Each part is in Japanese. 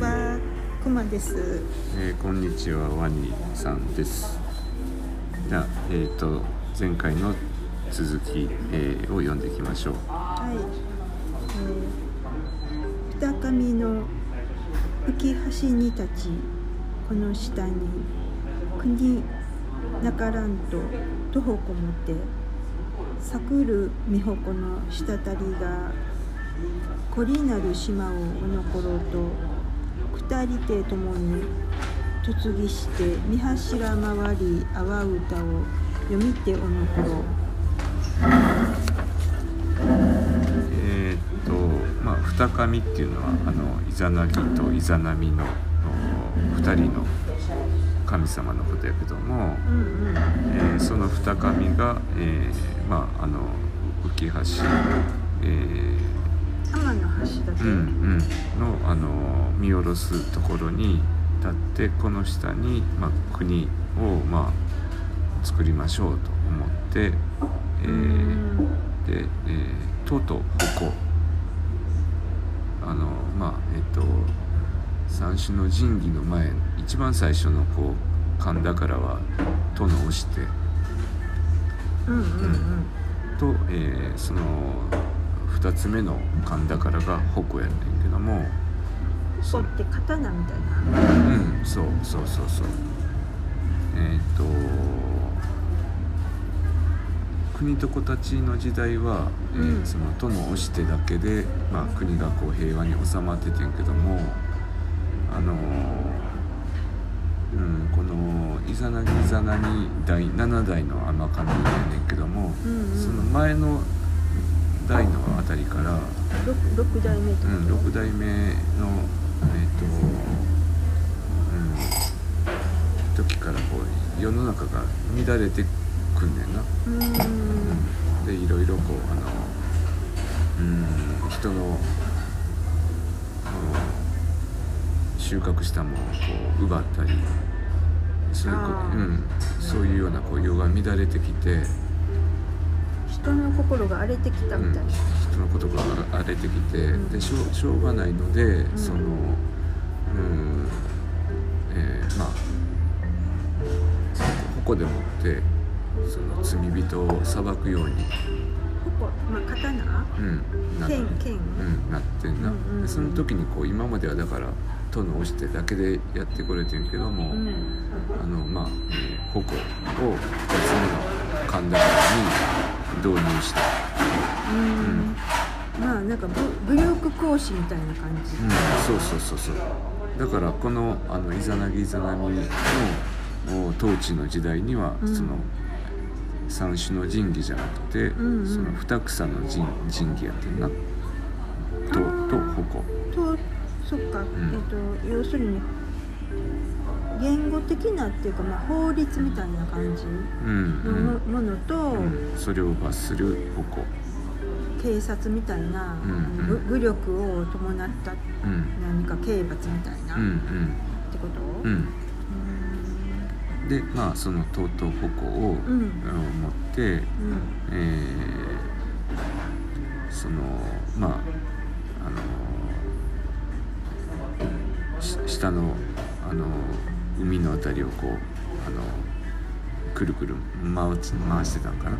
は、くまです。えーこんにちは。ワニさんですじゃあえっ、と前回の続き、えーを読んでいきましょうは。い。えー、二上の浮き橋に立ち、この下に国なからんと徒歩こもて、さくるみほこの滴りが、こりなる島をおのころと、二人てともに嫁ぎして三柱回り阿波歌を読みておのころ。えっ、とまあ二神っていうのはあのイザナギとイザナミの二人の神様のことやけども、えその二神が、えーまああの浮橋、えー天の橋だけ、うんうん、のあの見下ろすところに立ってこの下に、まあ、国を、まあ、作りましょうと思って、えーで、えー、とうとう矛あのまあえっ、と三種の神器の前一番最初のこう神だからは殿をして。うんうん。うん。と、えーその2つ目の神だからが矛やねんけどもここって刀みたいな。うんそうそうそう。そうえっ、と国と子たちの時代は、えーうん。その殿を押してだけで、まあ、国がこう平和に収まっててんけどもあのーうん、このイザナギイザナに第7代の天神やねんけども、うんうん。その前の代のあたりから、六六代目ってうん、こと、6代目のえっ、と、うん、時からこう世の中が乱れてくんねんな。うん。うん。でいろいろこうあのうん人の収穫したものをこう奪ったりそういううん、そういうようなこう世が乱れてきて、人の心が荒れてきたみたいな、人のことが荒れてきて、うん。でしょうしょうがないので、ん。そのうんえーまあここでもってその罪人を裁くように、ここまあ刀？うん、な剣剣？うん、なってんな、うんうんその時にこう今まではだから殿を押してだけでやってくれてるけども、うん。あのまあ、えー矛を2つ目の神田に導入した、うん。まあなんか武武力行使みたいな感じ、うん、そうそうそうそう。だからこのあのイザナギイザナミのお統治の時代には、うん。その三種の神器じゃなくて、んうん。その二草の神神器やってんな。とと矛。とそっか、ん。えっ、と要するに言語的なっていうか、まあ、法律みたいな感じうんのも,、ものと、うん、それを罰する矛警察みたいな、うんあの武武力を伴ったうん。何か刑罰みたいな、うんうん。ってこと、うん。うん。でまあそのとうとう矛を、うん。持って、うん。えーそのまああのし下のあの海のあたりをこうあのくるくる回つ回してたんかな。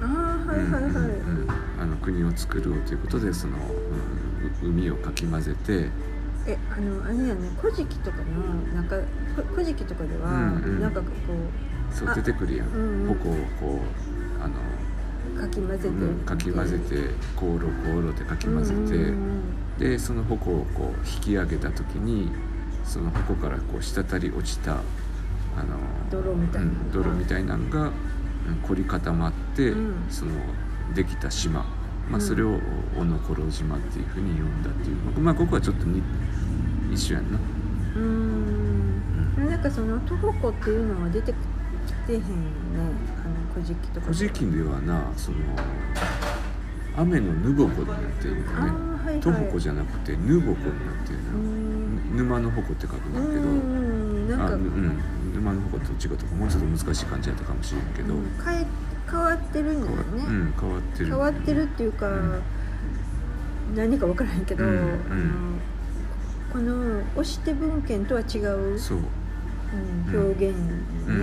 ああはいはいはい、うんあの国を作ろうということでその、うんう海をかき混ぜて。えあのあれやね古事記とかのなんかこ古事記とかでは、うんうん。なんかこそうあ出てくるやん、うんうん。矛をこうあの、うかき混ぜて、うんかき混ぜて航路航路でかき混ぜて、うんうんうん。でその矛をこう引き上げた時にその矛からこう滴り落ちたあの泥みたいな。うん泥みたいなのがうん凝り固まって、うん。そのできた島、まあ、うん。それを小野ころ島っていうふうに呼んだっていう、まあ、ここはちょっとに一緒やんな。うーん。なんかその徒歩っていうのは出てきてへんよね。あの古事記とか古事記ではなその雨のぬぼこになっているよねあーはいはい。徒歩じゃなくてぬぼこになっている沼の矛って書くんだけど、うんうんなんか、あうん沼の矛と違うとかもうちょっと難しい感じやったかもしれんけど、うん変え変わってるんだよ変わ,、ね、うん、変わってる。変わってるっていうか、うん。何か分からへんけど、うんうん。あのこの押して文献とは違う、そう。うん、表現ね、うんう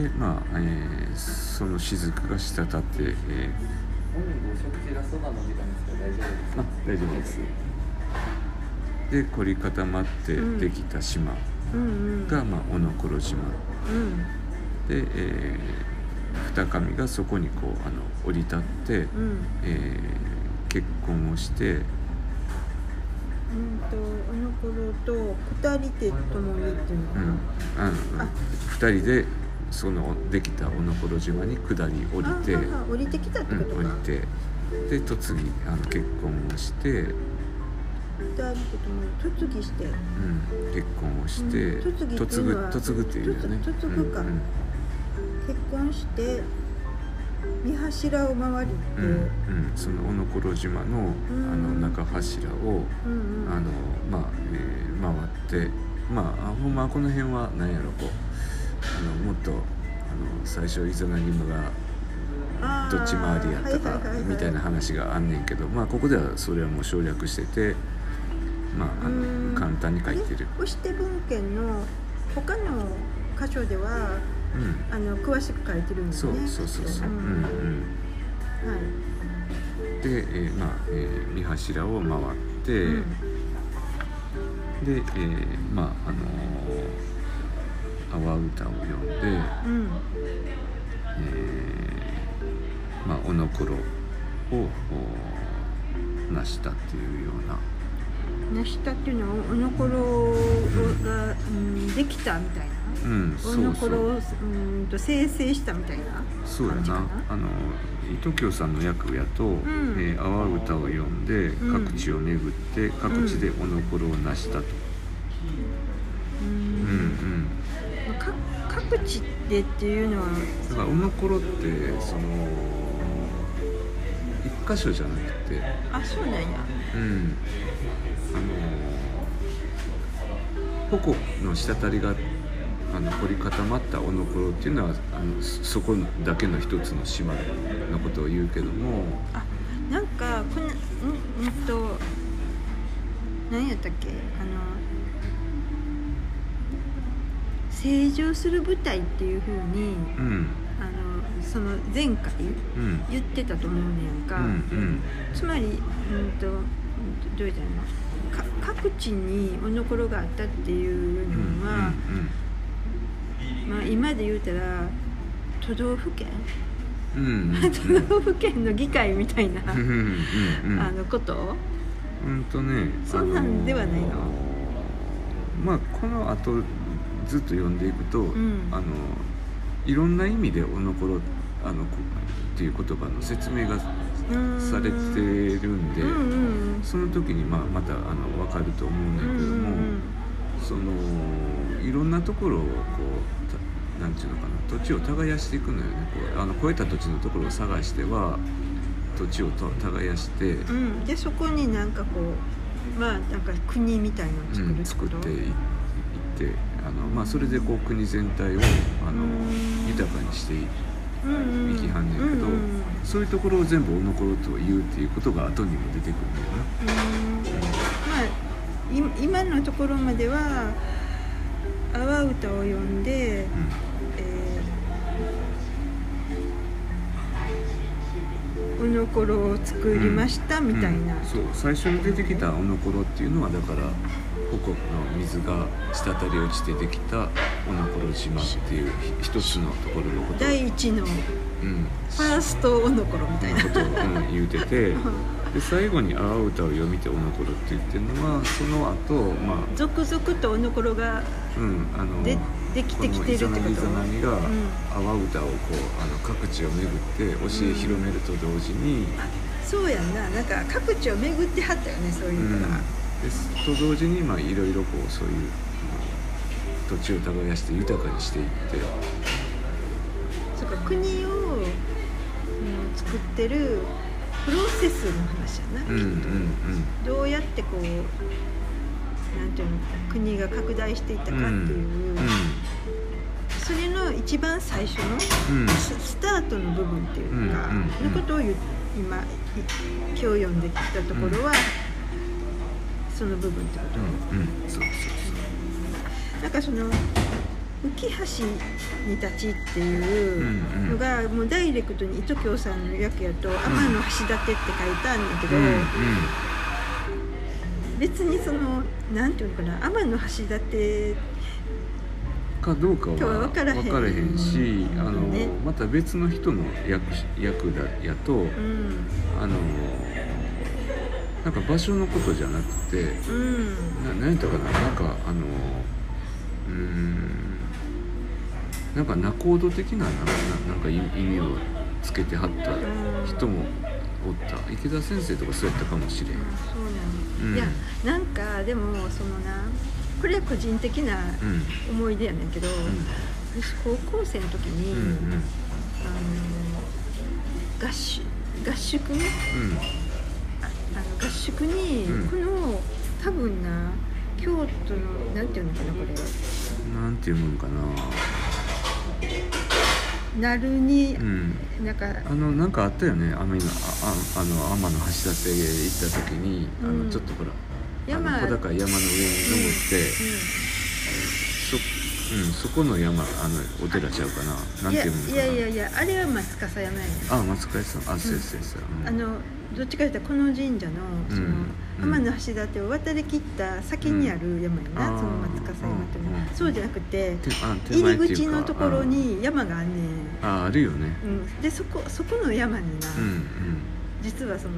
ん。でまあ、えーその雫が滴って、え本人ご食事ラストバーの時間ですけど大丈夫ですーあ大丈夫ですで凝り固まってできた島うんうん。が、まあ、小野こ島。うん。で、えー二神がそこにこうあの降り立って、うん。えー結婚をしてうんとあの頃と二人で共にっていうのかな、うん、二人でそのできた小野こ島に下り降りて、降りてきたってことか、うん、降りてで嫁ぎあの結婚をして、二人で共に嫁ぎして。うん、結婚をして、うん。嫁ぐ嫁ぐっていうよね。嫁嫁ぐか。うん結婚して三柱を回りって、う。んうんうん。その小野こ島のうん。あの中柱を、うんうん。あのまあ、えー回ってまああほんまこの辺は何やろこうあのもっとあの最初イザナギムがどっち回りやったかみたいな話があんねんけどまあここではそれはもう省略しててまああうんの簡単に書いてる。押して文献の他の箇所ではうん。あの詳しく書いてるんですそうねそうそうそう。うん。んうん。はい。で、えーまあ、えー三柱を回って、うん。で、えーまああのー、阿波歌を読んで、うん。えーまあ、おのころをお成したっていうような成したっていうのはおのころが、うん、できたみたいな。うんおそうそう。のころをうんと生成したみたいなそうやな。あの伊藤京さんの役やと「ん。えー阿波歌を読んでうん。各地を巡って各地でおのころを成したと」うん。うんうん。まあか各地でっていうのはだからおのころってその一箇所じゃなくて。あそうなんや。うん矛の滴りがあの凝り固まったおのころっていうのはあのそそこだけの一つの島のことを言うけども。あなんかこのんうんと何やったっけ？あの正常する舞台っていうふうにうん。あのその前回うん。言ってたと思うねやんか、うんうん。つまりうんとうんとどうやったの？か各地におのころがあったっていううんのは、まあ、今で言うたら都道府県？うん。うんうん都道府県の議会みたいな、あのこと？うんとねそんなんではないの？あまあこの後ずっと読んでいくと、ん。あのいろんな意味で「おのころ」あのこっていう言葉の説明がうんされてるんで、その時にまあまたあの分かると思うんだけども、そのいろんなところをこうたなんていうのかな土地を耕していくのよねこう。あの越えた土地のところを探しては土地をと耕して、うん。うんでそこになんかこうまあなんか国みたいのを作るうん、作っていいってあの、まあ、それでこう国全体をあのうん。豊かにしていうんうんいきはん。ねんけど、うんうん。そういうところを全部おのころと言うっていうことが後にも出てくるんだようん。まあい今のところまでは阿波歌を読んで、な、えー、おのころを作りましたみたいな、うん。そう。最初に出てきたおのころっていうのはだから矛の水が滴り落ちてできたおのころ島っていうひ一つのところのことを、第一の。フうん、ァーストおのころみたいな。ことを、うん、言うててで最後に「阿波歌を読みておのころ」って言ってるのはその後まあ続々とおのころがうんあのでできてきてるってこと？このがうん阿波歌をこうあの各地を巡って教え広めると同時に、そうやんな。なんか各地を巡ってはったよねそういうのが、ですと同時にまあいろいろこうそういう土地を耕して豊かにしていって。そうか国を、うん、作ってるプロセスの話やな、うんうんどうやってこうなんていうの国が拡大していったかうんっていう、それの一番最初のススタートの部分っていうか、のことを今い今日読んできたところは、その部分ってこと、うんうん。そうそうなんかその浮き橋に立ちっていうのがもうダイレクトに糸京さんの役やと「天の橋立」って書いてあるんだけど、そううんうん。別にそのなんていうのかな天の橋立かどうかは分からへん分からへんしあの、ね。また別の人の役し役だやとうん。あのなんか場所のことじゃなくてうん。な何やったかななんかあのうーんなんか仲人的ななななんか意意味をつけてはった人もおった。池田先生とかそうやったかもしれん、そうなの、うん。いやなんかでもそのなこれは個人的なうん。思い出やねんけど、うん。私高校生の時に、うんうん。あの合宿合宿ねああの合宿に、うん。この多分な京都のなんていうのかなこうんなんていうもんかな。れ鳴にう、ん。なんかあのなんかあったよね。あの今あああの天の橋立行った時に、あうん。のちょっとほら山。あの小高い山の上に登って、そ,、うん、そこの山あのお寺ちゃうかな。なんていうもんかな。いやいやいやいやあれは松笠山やねん。あ松川さんあそうやそうやそうや、うん。あのどっちかというとこの神社のその、うん。天の橋立を渡り切った先にある山やな、うんその松笠山っていうそうじゃなくて入り口のところに山があんねん、あああるよね。うん、でそこそこの山にな、うん実はその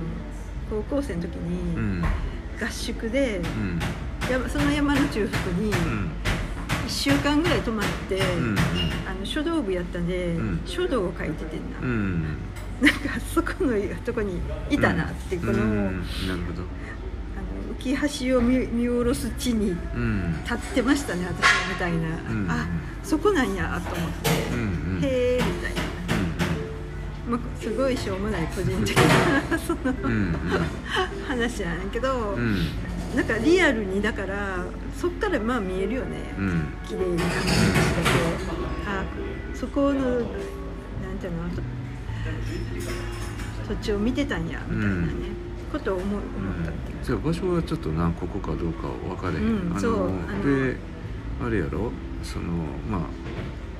高校生の時に合宿で、うその山の中腹にうん。1週間ぐらい泊まって、うん。あの書道部やったんで、うん。書道を書いててんな、うんなんかそこのとこにいたなって、この,、うん。なるほど。浮き橋を見見下ろす地にうん立ってましたね私みたいな、うん。あそこなんやと思って、うんうん。へえみたいな、まあ、すごいしょうもない個人的なそのうんうん。話やねんけど、うん。うんなんかリアルにだからそっからまあ見えるよね、うん。綺麗な話だけあそこのなんていうのと土地を見てたんやみたいなね、うん。ことを思う思ったっていう。じゃあ場所はちょっとなここかどうか分かれへん、あうんそうのあの。であれやろ？そのまあ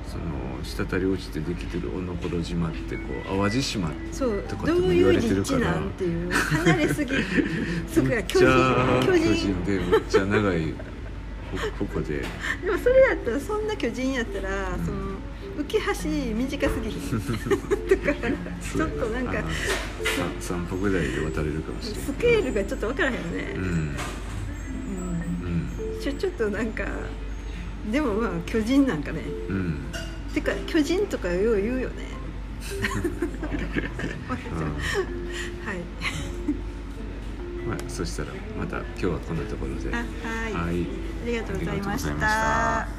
その滴り落ちてできてる小野ころ島ってこう淡路島そうとかっどうても言わいうれてるから。立地なんっていう離れすぎ。そこめが巨人。巨人人でめっちゃ長いこここで。でもそれやったらそんな巨人やったら、うん。その浮き橋短すぎひんだからちょっとなんか散歩ぐらいで渡れるかもしれない。スケールがちょっと分からへんよね、うん。うん。うん。ちょちょっとなんかでもまあ巨人なんかね。うん。てか巨人とかよう言うよね。はい。まあそしたらまた今日はこんなところで。あはい。はい。ありがとうございました